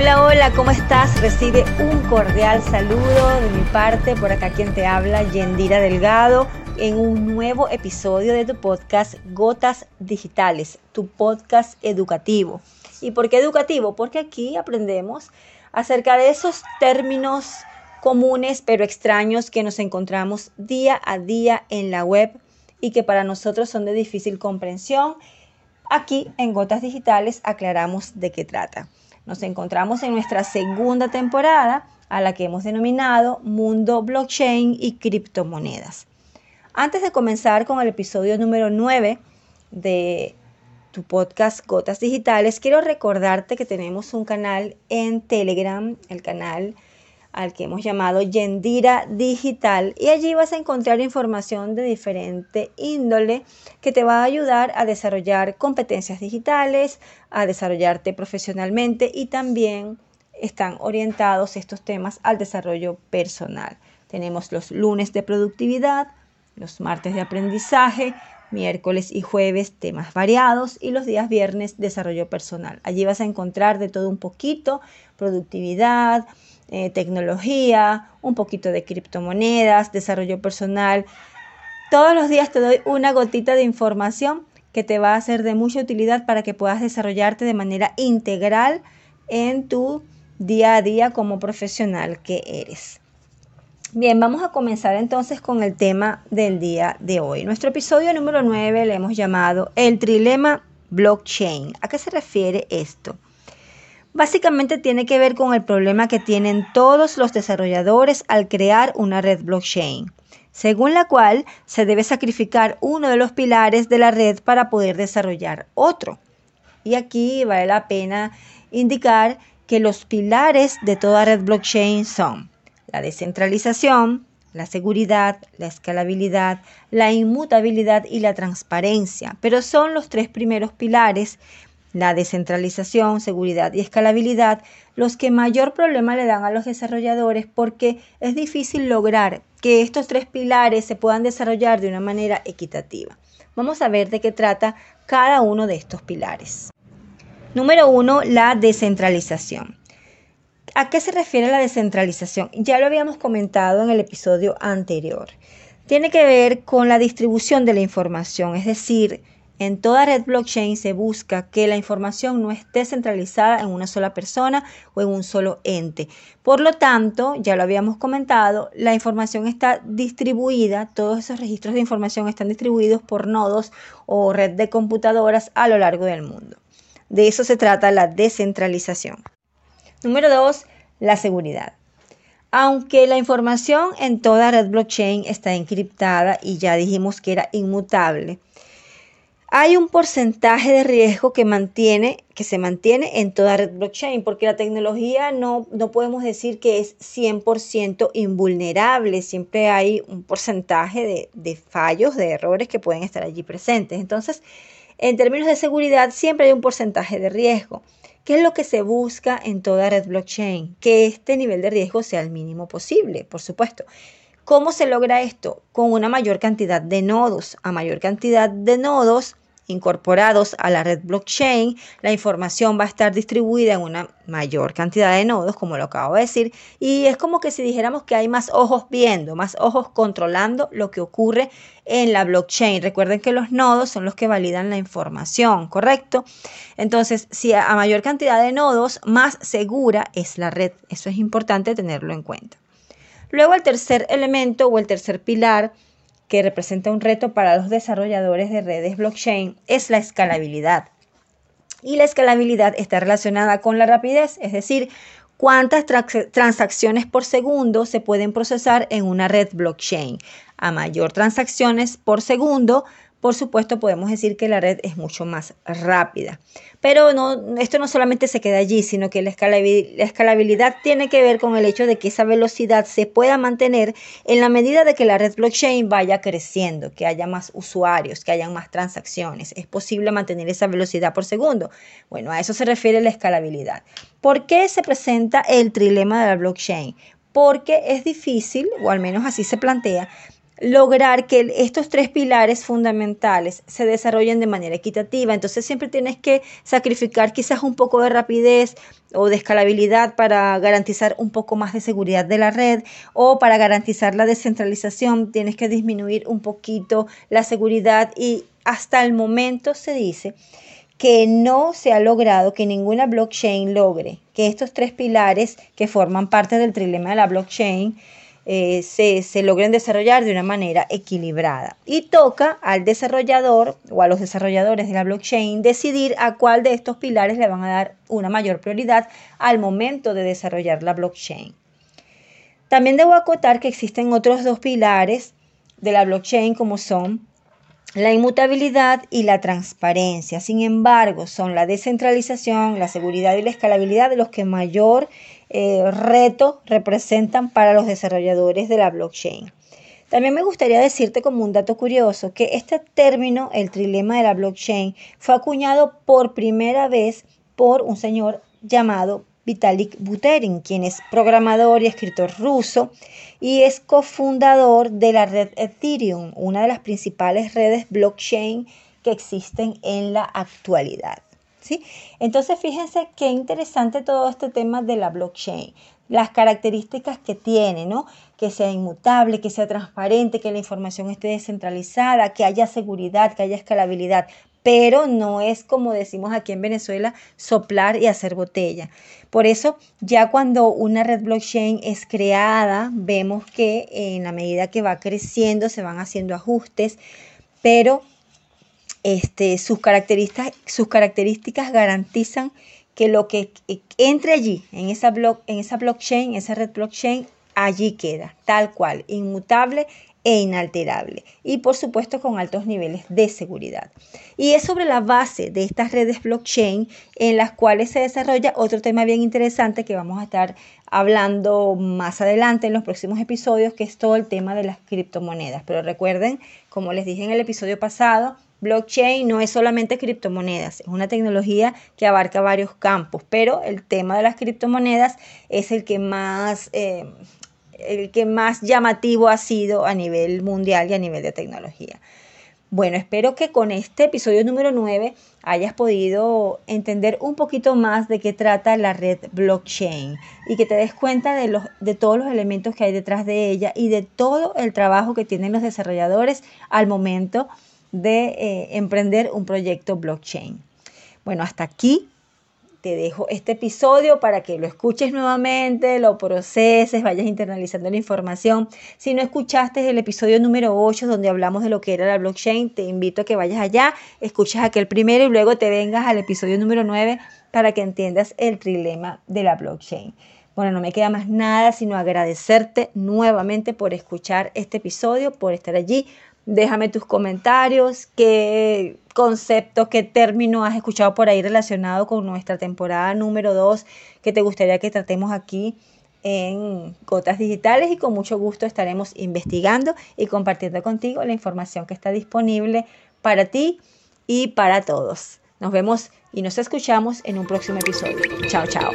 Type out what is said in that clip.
Hola, hola, ¿cómo estás? Recibe un cordial saludo de mi parte, por acá quien te habla, Yendira Delgado, en un nuevo episodio de tu podcast Gotas Digitales, tu podcast educativo. ¿Y por qué educativo? Porque aquí aprendemos acerca de esos términos comunes pero extraños que nos encontramos día a día en la web y que para nosotros son de difícil comprensión. Aquí en Gotas Digitales aclaramos de qué trata. Nos encontramos en nuestra segunda temporada a la que hemos denominado Mundo Blockchain y Criptomonedas. Antes de comenzar con el episodio número 9 de tu podcast Gotas Digitales, quiero recordarte que tenemos un canal en Telegram, el canal al que hemos llamado Yendira Digital y allí vas a encontrar información de diferente índole que te va a ayudar a desarrollar competencias digitales, a desarrollarte profesionalmente y también están orientados estos temas al desarrollo personal. Tenemos los lunes de productividad, los martes de aprendizaje, miércoles y jueves temas variados y los días viernes desarrollo personal. Allí vas a encontrar de todo un poquito, productividad, eh, tecnología, un poquito de criptomonedas, desarrollo personal. Todos los días te doy una gotita de información que te va a ser de mucha utilidad para que puedas desarrollarte de manera integral en tu día a día como profesional que eres. Bien, vamos a comenzar entonces con el tema del día de hoy. Nuestro episodio número 9 le hemos llamado El trilema blockchain. ¿A qué se refiere esto? Básicamente tiene que ver con el problema que tienen todos los desarrolladores al crear una red blockchain, según la cual se debe sacrificar uno de los pilares de la red para poder desarrollar otro. Y aquí vale la pena indicar que los pilares de toda red blockchain son la descentralización, la seguridad, la escalabilidad, la inmutabilidad y la transparencia, pero son los tres primeros pilares la descentralización, seguridad y escalabilidad, los que mayor problema le dan a los desarrolladores porque es difícil lograr que estos tres pilares se puedan desarrollar de una manera equitativa. Vamos a ver de qué trata cada uno de estos pilares. Número uno, la descentralización. ¿A qué se refiere la descentralización? Ya lo habíamos comentado en el episodio anterior. Tiene que ver con la distribución de la información, es decir, en toda red blockchain se busca que la información no esté centralizada en una sola persona o en un solo ente. Por lo tanto, ya lo habíamos comentado, la información está distribuida, todos esos registros de información están distribuidos por nodos o red de computadoras a lo largo del mundo. De eso se trata la descentralización. Número dos, la seguridad. Aunque la información en toda red blockchain está encriptada y ya dijimos que era inmutable, hay un porcentaje de riesgo que, mantiene, que se mantiene en toda red blockchain, porque la tecnología no, no podemos decir que es 100% invulnerable, siempre hay un porcentaje de, de fallos, de errores que pueden estar allí presentes. Entonces, en términos de seguridad, siempre hay un porcentaje de riesgo. ¿Qué es lo que se busca en toda red blockchain? Que este nivel de riesgo sea el mínimo posible, por supuesto. ¿Cómo se logra esto? Con una mayor cantidad de nodos. A mayor cantidad de nodos, incorporados a la red blockchain, la información va a estar distribuida en una mayor cantidad de nodos, como lo acabo de decir, y es como que si dijéramos que hay más ojos viendo, más ojos controlando lo que ocurre en la blockchain. Recuerden que los nodos son los que validan la información, ¿correcto? Entonces, si a mayor cantidad de nodos, más segura es la red. Eso es importante tenerlo en cuenta. Luego el tercer elemento o el tercer pilar que representa un reto para los desarrolladores de redes blockchain es la escalabilidad. Y la escalabilidad está relacionada con la rapidez, es decir, cuántas transacciones por segundo se pueden procesar en una red blockchain. A mayor transacciones por segundo, por supuesto podemos decir que la red es mucho más rápida. Pero no, esto no solamente se queda allí, sino que la escalabilidad, tiene que ver con el hecho de que esa velocidad se pueda mantener en la medida de que la red blockchain vaya creciendo, que haya más usuarios, que haya más transacciones. Es posible mantener esa velocidad por segundo. Bueno, a eso se refiere la escalabilidad. ¿Por qué se presenta el trilema de la blockchain? Porque es difícil, o al menos así se plantea, lograr que estos tres pilares fundamentales se desarrollen de manera equitativa. Entonces siempre tienes que sacrificar quizás un poco de rapidez o de escalabilidad para garantizar un poco más de seguridad de la red o para garantizar la descentralización tienes que disminuir un poquito la seguridad y hasta el momento se dice que no se ha logrado que ninguna blockchain logre que estos tres pilares que forman parte del trilema de la blockchain eh, se, logren desarrollar de una manera equilibrada. Y toca al desarrollador o a los desarrolladores de la blockchain decidir a cuál de estos pilares le van a dar una mayor prioridad al momento de desarrollar la blockchain. También debo acotar que existen otros dos pilares de la blockchain como son la inmutabilidad y la transparencia. Sin embargo, son la descentralización, la seguridad y la escalabilidad de los que mayor eh, reto representan para los desarrolladores de la blockchain. También me gustaría decirte como un dato curioso que este término, el trilema de la blockchain, fue acuñado por primera vez por un señor llamado Vitalik Buterin, quien es programador y escritor ruso y es cofundador de la red Ethereum, una de las principales redes blockchain que existen en la actualidad. Entonces, fíjense qué interesante todo este tema de la blockchain, las características que tiene, ¿no? Que sea inmutable, que sea transparente, que la información esté descentralizada, que haya seguridad, que haya escalabilidad pero no es como decimos aquí en Venezuela, soplar y hacer botella. Por eso, ya cuando una red blockchain es creada, vemos que en la medida que va creciendo se van haciendo ajustes, pero este, sus, características, sus características garantizan que lo que entre allí, en esa, en esa blockchain, esa red blockchain, allí queda, tal cual, inmutable e inalterable y por supuesto con altos niveles de seguridad. Y es sobre la base de estas redes blockchain en las cuales se desarrolla otro tema bien interesante que vamos a estar hablando más adelante en los próximos episodios, que es todo el tema de las criptomonedas. Pero recuerden, como les dije en el episodio pasado, blockchain no es solamente criptomonedas, es una tecnología que abarca varios campos, pero el tema de las criptomonedas es el que más... Eh, el que más llamativo ha sido a nivel mundial y a nivel de tecnología. Bueno, espero que con este episodio número 9 hayas podido entender un poquito más de qué trata la red blockchain y que te des cuenta de, los, de todos los elementos que hay detrás de ella y de todo el trabajo que tienen los desarrolladores al momento de eh, emprender un proyecto blockchain. Bueno, hasta aquí te dejo este episodio para que lo escuches nuevamente, lo proceses, vayas internalizando la información. Si no escuchaste el episodio número 8 donde hablamos de lo que era la blockchain, te invito a que vayas allá, escuches aquel primero y luego te vengas al episodio número 9 para que entiendas el trilema de la blockchain. Bueno, no me queda más nada sino agradecerte nuevamente por escuchar este episodio, por estar allí, Déjame tus comentarios, qué concepto, qué término has escuchado por ahí relacionado con nuestra temporada número 2 que te gustaría que tratemos aquí en Gotas Digitales y con mucho gusto estaremos investigando y compartiendo contigo la información que está disponible para ti y para todos. Nos vemos y nos escuchamos en un próximo episodio. Chao, chao.